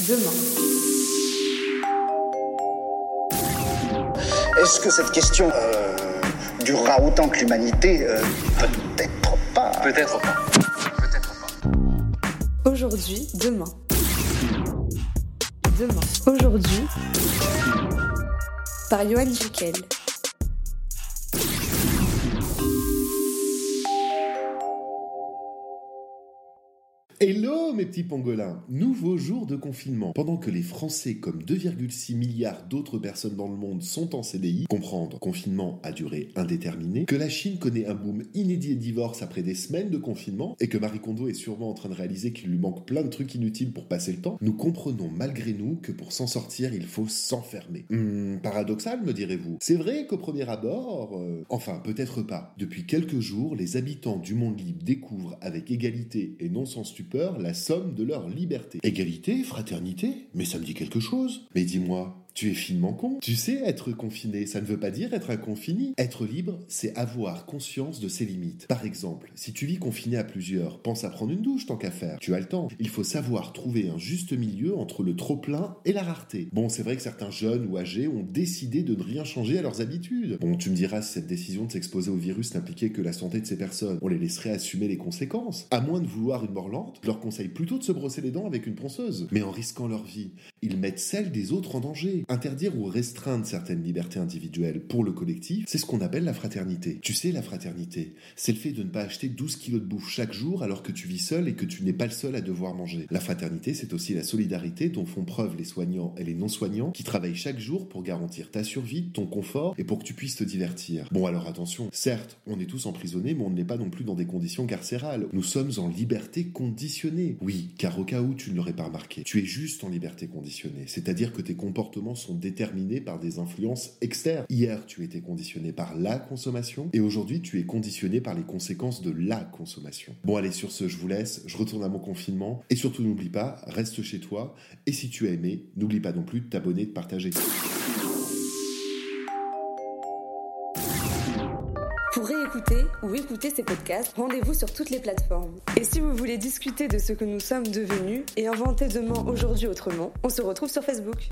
demain. Est-ce que cette question euh, durera autant que l'humanité Euh, Peut-être pas. Peut-être pas. Peut-être pas. Aujourd'hui, demain. Demain. Aujourd'hui. Par Johan Jekyll. Hello mes petits pangolins Nouveau jour de confinement. Pendant que les Français, comme 2,6 milliards d'autres personnes dans le monde, sont en CDI, comprendre confinement à durée indéterminée, que la Chine connaît un boom inédit et divorce après des semaines de confinement, et que Marie Kondo est sûrement en train de réaliser qu'il lui manque plein de trucs inutiles pour passer le temps, nous comprenons malgré nous que pour s'en sortir, il faut s'enfermer. Hmm, paradoxal, me direz-vous. C'est vrai qu'au premier abord... euh, Enfin, peut-être pas. Depuis quelques jours, les habitants du monde libre découvrent avec égalité et non sans la somme de leur liberté. Égalité, fraternité Mais ça me dit quelque chose. Mais dis-moi, tu es finement con. Tu sais, être confiné, ça ne veut pas dire être inconfini. Être libre, c'est avoir conscience de ses limites. Par exemple, si tu vis confiné à plusieurs, pense à prendre une douche tant qu'à faire. Tu as le temps. Il faut savoir trouver un juste milieu entre le trop-plein et la rareté. Bon, c'est vrai que certains jeunes ou âgés ont décidé de ne rien changer à leurs habitudes. Bon, tu me diras si cette décision de s'exposer au virus n'impliquait que la santé de ces personnes. On les laisserait assumer les conséquences. À moins de vouloir une mort lente, je leur conseille plutôt de se brosser les dents avec une ponceuse. Mais en risquant leur vie, ils mettent celle des autres en danger. Interdire ou restreindre certaines libertés individuelles pour le collectif, c'est ce qu'on appelle la fraternité. Tu sais, la fraternité, c'est le fait de ne pas acheter 12 kilos de bouffe chaque jour alors que tu vis seul et que tu n'es pas le seul à devoir manger. La fraternité, c'est aussi la solidarité dont font preuve les soignants et les non-soignants qui travaillent chaque jour pour garantir ta survie, ton confort et pour que tu puisses te divertir. Bon alors attention, certes, on est tous emprisonnés, mais on n'est pas non plus dans des conditions carcérales. Nous sommes en liberté conditionnée. Oui, car au cas où tu ne l'aurais pas remarqué, tu es juste en liberté conditionnée, c'est-à-dire que tes comportements sont déterminé par des influences externes. Hier, tu étais conditionné par la consommation et aujourd'hui, tu es conditionné par les conséquences de la consommation. Bon, allez, sur ce, je vous laisse, je retourne à mon confinement et surtout, n'oublie pas, reste chez toi et si tu as aimé, n'oublie pas non plus de t'abonner de partager. Pour réécouter ou écouter ces podcasts, rendez-vous sur toutes les plateformes. Et si vous voulez discuter de ce que nous sommes devenus et inventer demain aujourd'hui autrement, on se retrouve sur Facebook.